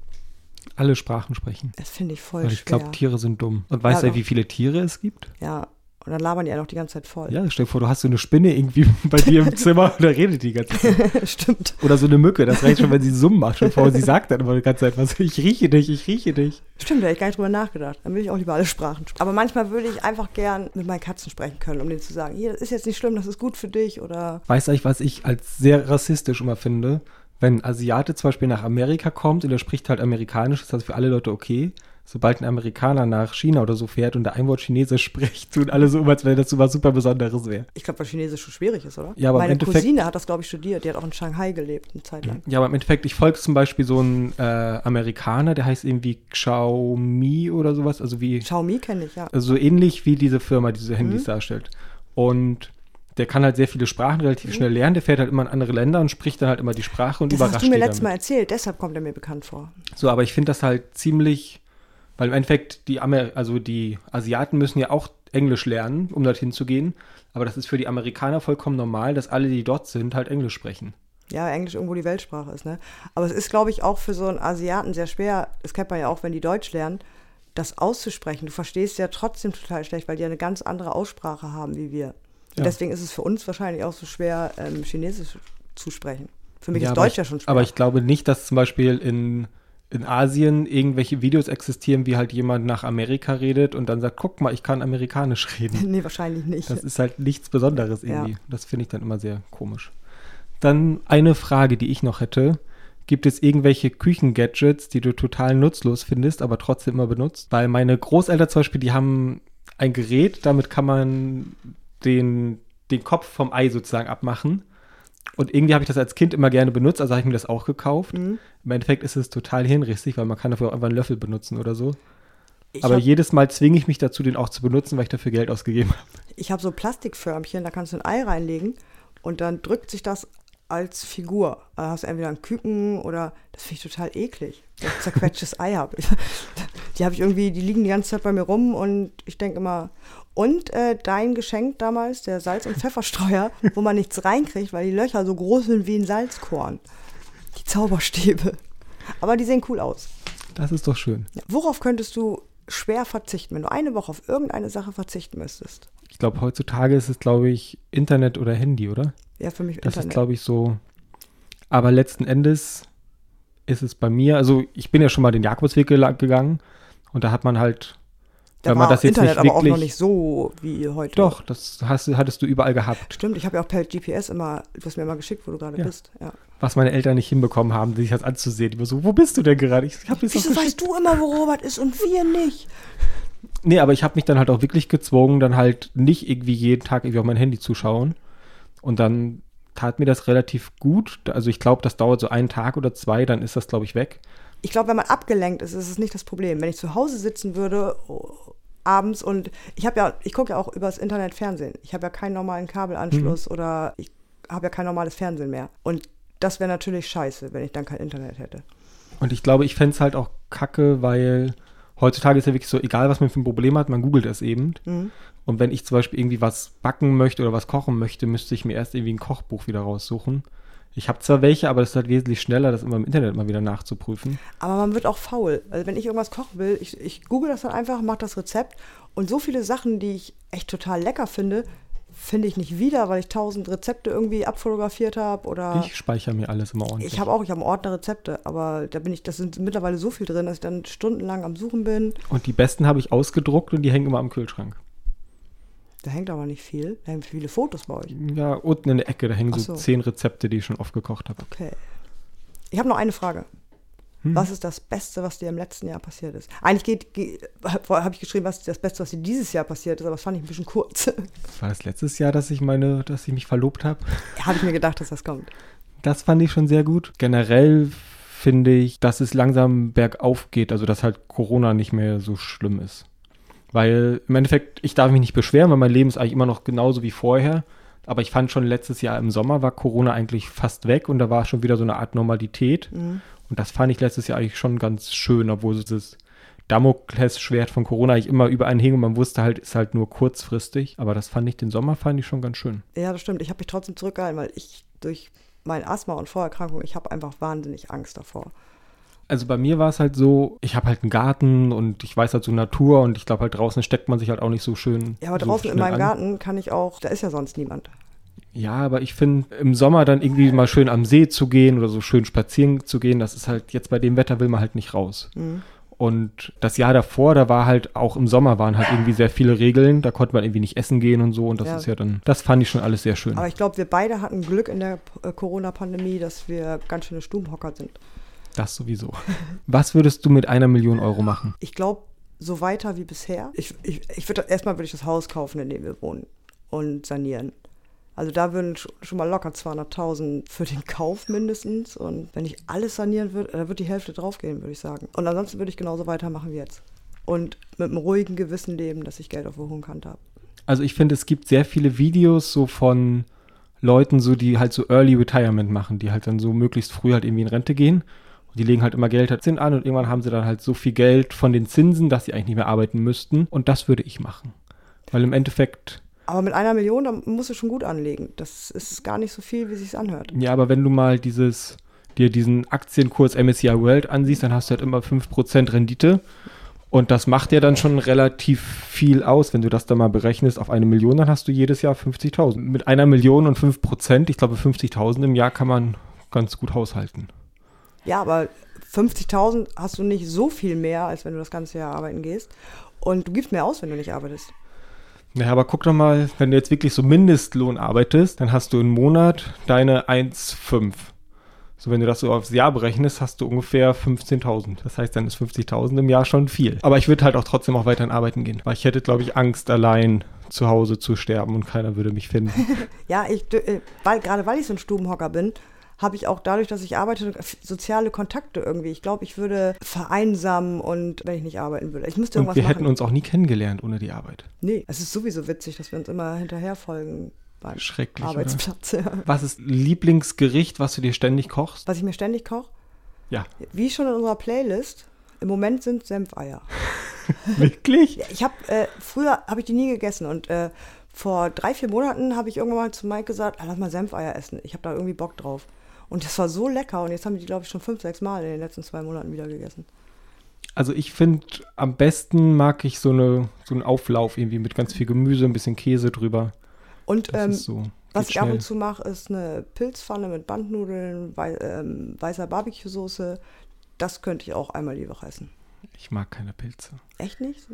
Alle Sprachen sprechen. Das finde ich voll Weil ich glaube, Tiere sind dumm. Und weißt Ja, du, wie viele Tiere es gibt? ja, und dann labern die ja noch die ganze Zeit voll. Ja, stell dir vor, du hast so eine Spinne irgendwie bei dir im Zimmer und da redet die ganze Zeit. Stimmt. Oder so eine Mücke, das reicht schon, wenn sie Summen macht. Schon vor, sie sagt dann immer die ganze Zeit was. Ich rieche dich, ich rieche dich. Stimmt, da hätte ich gar nicht drüber nachgedacht. Dann will ich auch lieber alle Sprachen sprechen. Aber manchmal würde ich einfach gern mit meinen Katzen sprechen können, um denen zu sagen, hier, das ist jetzt nicht schlimm, das ist gut für dich oder Weißt du eigentlich, was ich als sehr rassistisch immer finde? Wenn ein Asiate zum Beispiel nach Amerika kommt und er spricht halt Amerikanisch, ist das für alle Leute okay. Sobald ein Amerikaner nach China oder so fährt und der ein Wort Chinesisch spricht, tun alle so, als wenn das so was super Besonderes wäre. ich glaube, weil Chinesisch schon schwierig ist, oder? Ja, aber im Meine Endeffekt- Cousine hat das, glaube ich, studiert. Die hat auch in Shanghai gelebt, eine Zeit lang. Ja, aber im Endeffekt, ich folge zum Beispiel so einen äh, Amerikaner, der heißt irgendwie Xiaomi oder sowas, also wie Xiaomi kenne ich, ja. also so ähnlich wie diese Firma, die diese Handys Mhm. darstellt. Und der kann halt sehr viele Sprachen relativ schnell lernen. Der fährt halt immer in andere Länder und spricht dann halt immer die Sprache und Das überrascht hast du mir letztes Mal erzählt, deshalb kommt er mir bekannt vor. So, aber ich finde das halt ziemlich, weil im Endeffekt die Amer also die Asiaten müssen ja auch Englisch lernen, um dorthin zu gehen. Aber das ist für die Amerikaner vollkommen normal, dass alle, die dort sind, halt Englisch sprechen. Ja, Englisch irgendwo die Weltsprache ist, ne? Aber es ist, glaube ich, auch für so einen Asiaten sehr schwer, das kennt man ja auch, wenn die Deutsch lernen, das auszusprechen. Du verstehst ja trotzdem total schlecht, weil die ja eine ganz andere Aussprache haben wie wir. Und Ja. deswegen ist es für uns wahrscheinlich auch so schwer, ähm, Chinesisch zu sprechen. Für mich Ja, ist Deutsch ich, ja schon schwer. Aber ich glaube nicht, dass zum Beispiel in, in Asien irgendwelche Videos existieren, wie halt jemand nach Amerika redet und dann sagt, guck mal, ich kann amerikanisch reden. nee, wahrscheinlich nicht. Das ist halt nichts Besonderes Ja. irgendwie. Das finde ich dann immer sehr komisch. Dann eine Frage, die ich noch hätte. Gibt es irgendwelche Küchengadgets, die du total nutzlos findest, aber trotzdem immer benutzt? Weil meine Großeltern zum Beispiel, die haben ein Gerät, damit kann man den, den Kopf vom Ei sozusagen abmachen. Und irgendwie habe ich das als Kind immer gerne benutzt, also habe ich mir das auch gekauft. Mhm. Im Endeffekt ist es total hirnrissig, weil man kann dafür auch einfach einen Löffel benutzen oder so. Ich aber hab- jedes Mal zwinge ich mich dazu, den auch zu benutzen, weil ich dafür Geld ausgegeben habe. Ich habe so Plastikförmchen, da kannst du ein Ei reinlegen und dann drückt sich das als Figur. Da hast du entweder ein Küken oder das finde ich total eklig, dass ich zerquetschtes Ei habe. Die habe ich irgendwie, die liegen die ganze Zeit bei mir rum und ich denke immer, und äh, dein Geschenk damals, der Salz- und Pfefferstreuer, wo man nichts reinkriegt, weil die Löcher so groß sind wie ein Salzkorn. Die Zauberstäbe. Aber die sehen cool aus. Das ist doch schön. Worauf könntest du schwer verzichten, wenn du eine Woche auf irgendeine Sache verzichten müsstest? Ich glaube, heutzutage ist es, glaube ich, Internet oder Handy, oder? Ja, für mich Das Internet. ist, glaube ich, so. Aber letzten Endes ist es bei mir, also ich bin ja schon mal den Jakobsweg gegangen und da hat man halt, Da wenn man das jetzt Internet nicht aber auch wirklich. noch nicht so wie heute. Doch, das hast, hattest du überall gehabt. Stimmt, ich habe ja auch per GPS immer, du hast mir immer geschickt, wo du gerade Ja. bist. Ja. Was meine Eltern nicht hinbekommen haben, sich das anzusehen. Die so, wo bist du denn gerade? Ich das Wieso weißt du immer, wo Robert ist und wir nicht? Nee, aber ich habe mich dann halt auch wirklich gezwungen, dann halt nicht irgendwie jeden Tag irgendwie auf mein Handy zu schauen. Und dann tat mir das relativ gut. Also ich glaube, das dauert so einen Tag oder zwei, dann ist das, glaube ich, weg. Ich glaube, wenn man abgelenkt ist, ist es nicht das Problem. Wenn ich zu Hause sitzen würde, oh, abends und ich habe ja, ich gucke ja auch übers Internet Fernsehen. Ich habe ja keinen normalen Kabelanschluss oder ich habe ja kein normales Fernsehen mehr. Und das wäre natürlich scheiße, wenn ich dann kein Internet hätte. Und ich glaube, ich fände es halt auch kacke, weil heutzutage ist ja wirklich so, egal was man für ein Problem hat, man googelt es eben. Mhm. Und wenn ich zum Beispiel irgendwie was backen möchte oder was kochen möchte, müsste ich mir erst irgendwie ein Kochbuch wieder raussuchen. Ich habe zwar welche, aber das ist halt wesentlich schneller, das immer im Internet mal wieder nachzuprüfen. Aber man wird auch faul. Also wenn ich irgendwas kochen will, ich, ich google das dann einfach, mache das Rezept und so viele Sachen, die ich echt total lecker finde, finde ich nicht wieder, weil ich tausend Rezepte irgendwie abfotografiert habe oder Ich speichere mir alles immer ordentlich. ich habe auch, ich habe einen Ordner Rezepte, aber da bin ich, das sind mittlerweile so viel drin, dass ich dann stundenlang am Suchen bin. und die besten habe ich ausgedruckt und die hängen immer am Kühlschrank. Da hängt aber nicht viel. Da hängen viele Fotos bei euch. Ja, unten in der Ecke, da hängen so, so. zehn Rezepte, die ich schon oft gekocht habe. Okay. Ich habe noch eine Frage. Hm. Was ist das Beste, was dir im letzten Jahr passiert ist? Eigentlich geht, geht, habe ich geschrieben, was ist das Beste, was dir dieses Jahr passiert ist, aber das fand ich ein bisschen kurz. War das letztes Jahr, dass ich meine, dass ich mich verlobt habe? habe ich mir gedacht, dass das kommt. Das fand ich schon sehr gut. Generell finde ich, dass es langsam bergauf geht, also dass halt Corona nicht mehr so schlimm ist. Weil im Endeffekt, ich darf mich nicht beschweren, weil mein Leben ist eigentlich immer noch genauso wie vorher. Aber ich fand schon letztes Jahr im Sommer war Corona eigentlich fast weg und da war schon wieder so eine Art Normalität. Mhm. Und das fand ich letztes Jahr eigentlich schon ganz schön, obwohl dieses Damoklesschwert von Corona eigentlich immer über einen hing und man wusste halt, ist halt nur kurzfristig. Aber das fand ich den Sommer, fand ich schon ganz schön. Ja, das stimmt. Ich habe mich trotzdem zurückgehalten, weil ich durch mein Asthma und Vorerkrankung, ich habe einfach wahnsinnig Angst davor. Also bei mir war es halt so, ich habe halt einen Garten und ich weiß halt so Natur und ich glaube halt draußen steckt man sich halt auch nicht so schön. Ja, aber so draußen in meinem an. Garten kann ich auch, da ist ja sonst niemand. Ja, aber ich finde, im Sommer dann irgendwie mal schön am See zu gehen oder so schön spazieren zu gehen, das ist halt, jetzt bei dem Wetter will man halt nicht raus. Mhm. Und das Jahr davor, da war halt auch im Sommer waren halt irgendwie sehr viele Regeln. Da konnte man irgendwie nicht essen gehen und so. Und das ja. ist ja dann, das fand ich schon alles sehr schön. Aber ich glaube, wir beide hatten Glück in der äh, Corona-Pandemie, dass wir ganz schöne Stubenhocker sind. Das sowieso. Was würdest du mit einer Million Euro machen? Ich glaube, so weiter wie bisher. Ich, ich, ich würde erstmal würde ich das Haus kaufen, in dem wir wohnen und sanieren. Also da würden schon mal locker 200.000 für den Kauf mindestens. Und wenn ich alles sanieren würde, da wird die Hälfte draufgehen, würde ich sagen. Und ansonsten würde ich genauso weitermachen wie jetzt. Und mit einem ruhigen Gewissen leben, dass ich Geld auf der hohen Kante habe. Also ich finde, es gibt sehr viele Videos so von Leuten, so die halt so Early Retirement machen, die halt dann so möglichst früh halt irgendwie in Rente gehen. Die legen halt immer Geld halt Zins an und irgendwann haben sie dann halt so viel Geld von den Zinsen, dass sie eigentlich nicht mehr arbeiten müssten. Und das würde ich machen. Weil im Endeffekt aber mit einer Million, da musst du schon gut anlegen. Das ist gar nicht so viel, wie sich anhört. Ja, aber wenn du mal dieses, dir diesen Aktienkurs MSCI World ansiehst, dann hast du halt immer 5% Rendite. Und das macht ja dann schon relativ viel aus. Wenn du das dann mal berechnest auf eine Million, dann hast du jedes Jahr 50.000. Mit einer Million und 5 Prozent, ich glaube 50.000 im Jahr kann man ganz gut haushalten. Ja, aber 50.000 hast du nicht so viel mehr, als wenn du das ganze Jahr arbeiten gehst. Und du gibst mehr aus, wenn du nicht arbeitest. Naja, aber guck doch mal, wenn du jetzt wirklich so Mindestlohn arbeitest, dann hast du im Monat deine 1,5. So, wenn du das so aufs Jahr berechnest, hast du ungefähr 15.000. Das heißt, dann ist 50.000 im Jahr schon viel. Aber ich würde halt auch trotzdem auch weiterhin arbeiten gehen, weil ich hätte, glaube ich, Angst, allein zu Hause zu sterben und keiner würde mich finden. ja, ich, äh, weil, gerade weil ich so ein Stubenhocker bin, habe ich auch dadurch, dass ich arbeite, soziale Kontakte irgendwie. Ich glaube, ich würde vereinsamen und wenn ich nicht arbeiten würde. Ich müsste irgendwas und wir machen. hätten uns auch nie kennengelernt ohne die Arbeit. Nee, es ist sowieso witzig, dass wir uns immer hinterherfolgen beim Schrecklich, Arbeitsplatz. Ja. Was ist Lieblingsgericht, was du dir ständig kochst? Was ich mir ständig koche? Ja. Wie schon in unserer Playlist, im Moment sind Senfeier. Wirklich? ich habe äh, früher habe ich die nie gegessen und äh, vor drei vier Monaten habe ich irgendwann mal zu Mike gesagt, ah, lass mal Senfeier essen. Ich habe da irgendwie Bock drauf. Und das war so lecker. Und jetzt haben die, glaube ich, schon fünf, sechs Mal in den letzten zwei Monaten wieder gegessen. Also ich finde, am besten mag ich so, eine, so einen Auflauf irgendwie mit ganz viel Gemüse, ein bisschen Käse drüber. Und ähm, so, was ich schnell. ab und zu mache, ist eine Pilzpfanne mit Bandnudeln, wei ähm, weißer Barbecue-Soße. Das könnte ich auch einmal die Woche essen. Ich mag keine Pilze. Echt nicht?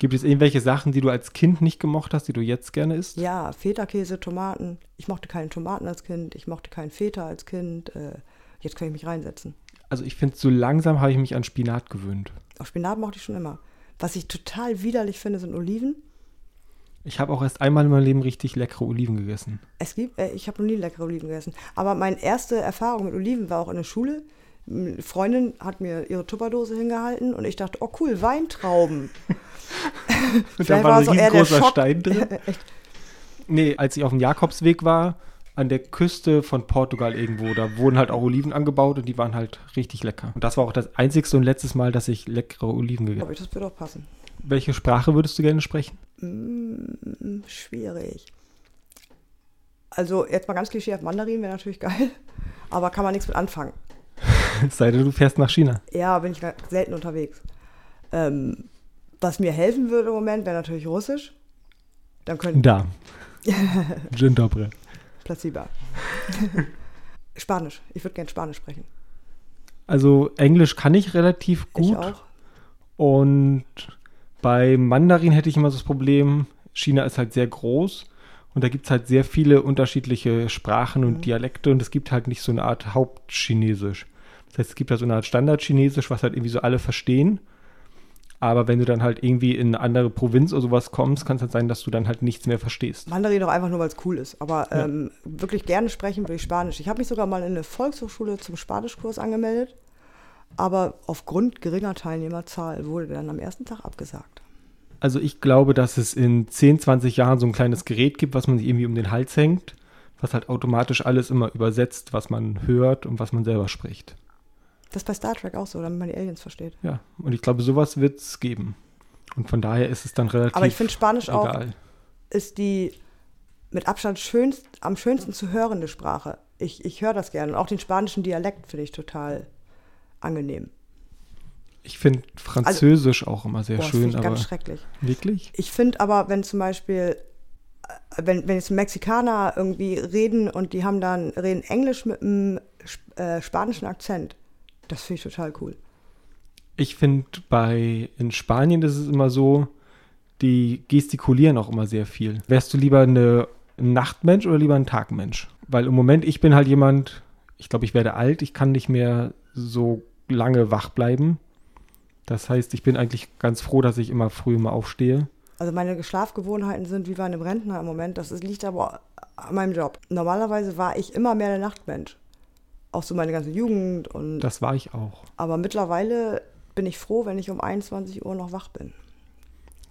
Gibt es irgendwelche Sachen, die du als Kind nicht gemocht hast, die du jetzt gerne isst? Ja, Feta-Käse, Tomaten. Ich mochte keine Tomaten als Kind, ich mochte keinen Feta als Kind. Äh, jetzt kann ich mich reinsetzen. Also ich finde, so langsam habe ich mich an Spinat gewöhnt. Auf Spinat mochte ich schon immer. Was ich total widerlich finde, sind Oliven. Ich habe auch erst einmal in meinem Leben richtig leckere Oliven gegessen. Es gibt, äh, ich habe noch nie leckere Oliven gegessen. Aber meine erste Erfahrung mit Oliven war auch in der Schule. Eine Freundin hat mir ihre Tupperdose hingehalten und ich dachte, oh cool, Weintrauben. da war, war so ein großer Stein drin. nee, als ich auf dem Jakobsweg war, an der Küste von Portugal irgendwo, da wurden halt auch Oliven angebaut und die waren halt richtig lecker. Und das war auch das einzigste und letztes Mal, dass ich leckere Oliven gegessen habe. Das würde auch passen. Welche Sprache würdest du gerne sprechen? Mm, schwierig. Also jetzt mal ganz klischee auf Mandarin wäre natürlich geil, aber kann man nichts mit anfangen. Sei denn, du fährst nach China. Ja, bin ich selten unterwegs. Ähm, was mir helfen würde im Moment, wäre natürlich Russisch. Dann können. Da. Dzień dobry. Placebo. Spanisch. Ich würde gerne Spanisch sprechen. Also Englisch kann ich relativ gut. Ich auch. Und bei Mandarin hätte ich immer so das Problem, China ist halt sehr groß und da gibt es halt sehr viele unterschiedliche Sprachen und mhm. Dialekte und es gibt halt nicht so eine Art Hauptchinesisch. Das heißt, es gibt halt so eine Art Standardchinesisch, was halt irgendwie so alle verstehen. Aber wenn du dann halt irgendwie in eine andere Provinz oder sowas kommst, kann es halt sein, dass du dann halt nichts mehr verstehst. Mandarin doch einfach nur, weil es cool ist. Aber ja. ähm, wirklich gerne sprechen würde ich Spanisch. Ich habe mich sogar mal in eine Volkshochschule zum Spanischkurs angemeldet. Aber aufgrund geringer Teilnehmerzahl wurde dann am ersten Tag abgesagt. Also ich glaube, dass es in 10, 20 Jahren so ein kleines Gerät gibt, was man sich irgendwie um den Hals hängt, was halt automatisch alles immer übersetzt, was man hört und was man selber spricht. Das ist bei Star Trek auch so, damit man die Aliens versteht. Ja, und ich glaube, sowas wird es geben. Und von daher ist es dann relativ Aber ich finde Spanisch auch egal. ist die mit Abstand schönst, am schönsten zu hörende Sprache. Ich, ich höre das gerne. Und auch den spanischen Dialekt finde ich total angenehm. Ich finde Französisch auch immer sehr Boah, das schön, ich aber ganz schrecklich. wirklich? Ich finde aber, wenn zum Beispiel, äh, wenn, wenn jetzt Mexikaner irgendwie reden und die haben dann, reden Englisch mit einem äh, spanischen Akzent, das finde ich total cool. Ich finde bei in Spanien ist es immer so, die gestikulieren auch immer sehr viel. Wärst du lieber eine, ein Nachtmensch oder lieber ein Tagmensch? Weil im Moment, ich bin halt jemand, ich glaube, ich werde alt, ich kann nicht mehr so lange wach bleiben. Das heißt, ich bin eigentlich ganz froh, dass ich immer früh mal aufstehe. Also meine Schlafgewohnheiten sind wie bei einem Rentner im Moment. Das liegt aber an meinem Job. Normalerweise war ich immer mehr der Nachtmensch. Auch so meine ganze Jugend. Und, Das war ich auch. aber mittlerweile bin ich froh, wenn ich um 21 Uhr noch wach bin.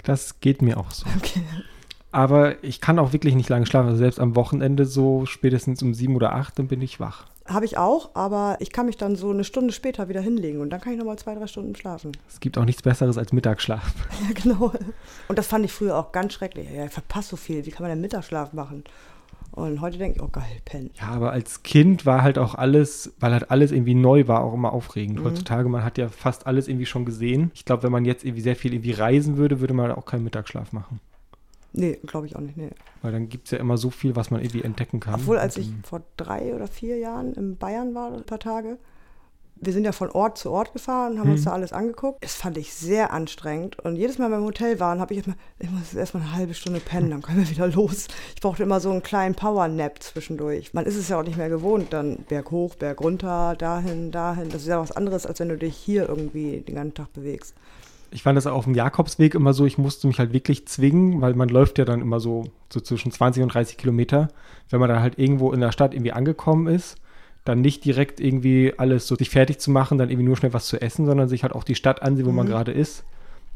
Das geht mir auch so. Okay. Aber ich kann auch wirklich nicht lange schlafen. Also selbst am Wochenende so spätestens um sieben oder acht, dann bin ich wach. Habe ich auch, aber ich kann mich dann so eine Stunde später wieder hinlegen und dann kann ich nochmal zwei, drei Stunden schlafen. Es gibt auch nichts Besseres als Mittagsschlaf. Ja, genau. Und das fand ich früher auch ganz schrecklich. Ja, ich verpasse so viel. Wie kann man denn Mittagsschlaf machen? Und heute denke ich, oh geil, pennen. Ja, aber als Kind war halt auch alles, weil halt alles irgendwie neu war, auch immer aufregend. Heutzutage, man hat ja fast alles irgendwie schon gesehen. Ich glaube, wenn man jetzt irgendwie sehr viel irgendwie reisen würde, würde man auch keinen Mittagsschlaf machen. Nee, glaube ich auch nicht. Nee. Weil dann gibt es ja immer so viel, was man irgendwie entdecken kann. Obwohl, als ich vor drei oder vier Jahren in Bayern war, ein paar Tage, wir sind ja von Ort zu Ort gefahren, haben uns Mhm. da alles angeguckt. Das fand ich sehr anstrengend. Und jedes Mal, wenn wir im Hotel waren, habe ich erstmal, ich muss jetzt erstmal eine halbe Stunde pennen, dann können wir wieder los. Ich brauchte immer so einen kleinen Power-Nap zwischendurch. Man ist es ja auch nicht mehr gewohnt, dann Berg hoch, Berg runter, dahin, dahin. Das ist ja was anderes, als wenn du dich hier irgendwie den ganzen Tag bewegst. Ich fand das auf dem Jakobsweg immer so, ich musste mich halt wirklich zwingen, weil man läuft ja dann immer so, so zwischen 20 und 30 Kilometer. Wenn man dann halt irgendwo in der Stadt irgendwie angekommen ist, dann nicht direkt irgendwie alles so sich fertig zu machen, dann irgendwie nur schnell was zu essen, sondern sich halt auch die Stadt ansehen, wo man Mhm. gerade ist.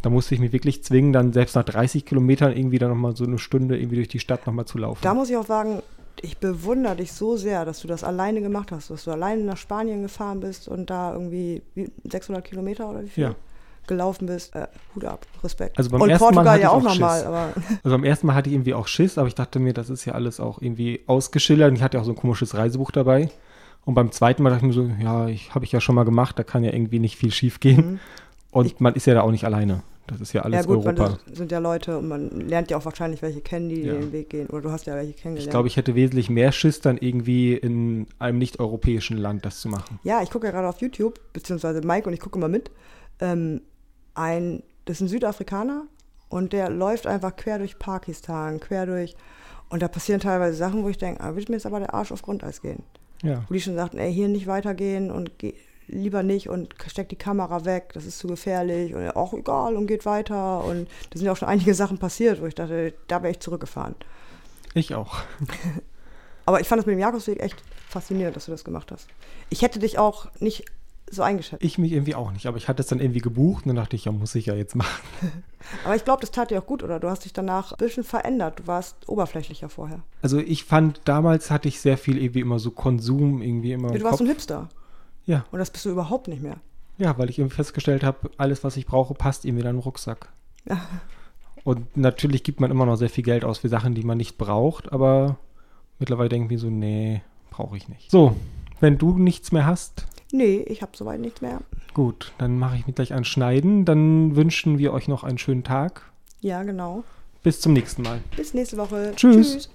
Da musste ich mich wirklich zwingen, dann selbst nach 30 Kilometern irgendwie dann nochmal so eine Stunde irgendwie durch die Stadt nochmal zu laufen. Da muss ich auch sagen, ich bewundere dich so sehr, dass du das alleine gemacht hast, dass du alleine nach Spanien gefahren bist und da irgendwie wie 600 Kilometer oder wie viel Ja. gelaufen bist. Äh, Hut ab, Respekt. Also beim und ersten Mal Portugal hatte ja auch auch nochmal, Also am ersten Mal hatte ich irgendwie auch Schiss, aber ich dachte mir, das ist ja alles auch irgendwie ausgeschildert. Und ich hatte auch so ein komisches Reisebuch dabei. Und beim zweiten Mal dachte ich mir so, ja, ich habe ich ja schon mal gemacht, da kann ja irgendwie nicht viel schief gehen. Mhm. Und man ist ja da auch nicht alleine. Das ist ja alles ja gut, man, Europa. das sind ja Leute und man lernt ja auch wahrscheinlich welche kennen, die Ja. den Weg gehen. Oder du hast ja welche kennengelernt. Ich glaube, ich hätte wesentlich mehr Schiss, dann irgendwie in einem nicht-europäischen Land das zu machen. Ja, ich gucke ja gerade auf YouTube, beziehungsweise Mike und ich gucke immer mit. Ähm, ein, das ist ein Südafrikaner und der läuft einfach quer durch Pakistan, quer durch. Und da passieren teilweise Sachen, wo ich denke, ah, wird mir jetzt aber der Arsch auf Grundeis gehen. Ja. Wo die schon sagten, ey, hier nicht weitergehen und geh, lieber nicht und steck die Kamera weg, das ist zu gefährlich. Und auch egal und geht weiter. Und da sind ja auch schon einige Sachen passiert, wo ich dachte, da wäre ich zurückgefahren. Ich auch. Aber ich fand es mit dem Jakobsweg echt faszinierend, dass du das gemacht hast. Ich hätte dich auch nicht so eingeschätzt. Ich mich irgendwie auch nicht, aber ich hatte es dann irgendwie gebucht und dann dachte ich, ja, muss ich ja jetzt machen. Aber ich glaube, das tat dir auch gut, oder? Du hast dich danach ein bisschen verändert. Du warst oberflächlicher vorher. Also ich fand, damals hatte ich sehr viel irgendwie immer so Konsum irgendwie immer im Du warst Kopf. ein Hipster. Ja, Und das bist du überhaupt nicht mehr. ja, weil ich irgendwie festgestellt habe, alles, was ich brauche, passt irgendwie in den Rucksack. Ja. Und natürlich gibt man immer noch sehr viel Geld aus für Sachen, die man nicht braucht, aber mittlerweile denke ich mir so, nee, brauche ich nicht. So, wenn du nichts mehr hast, Nee, ich habe soweit nichts mehr. gut, dann mache ich mich gleich an Schneiden. Dann wünschen wir euch noch einen schönen Tag. Ja, genau. Bis zum nächsten Mal. Bis nächste Woche. Tschüss. Tschüss.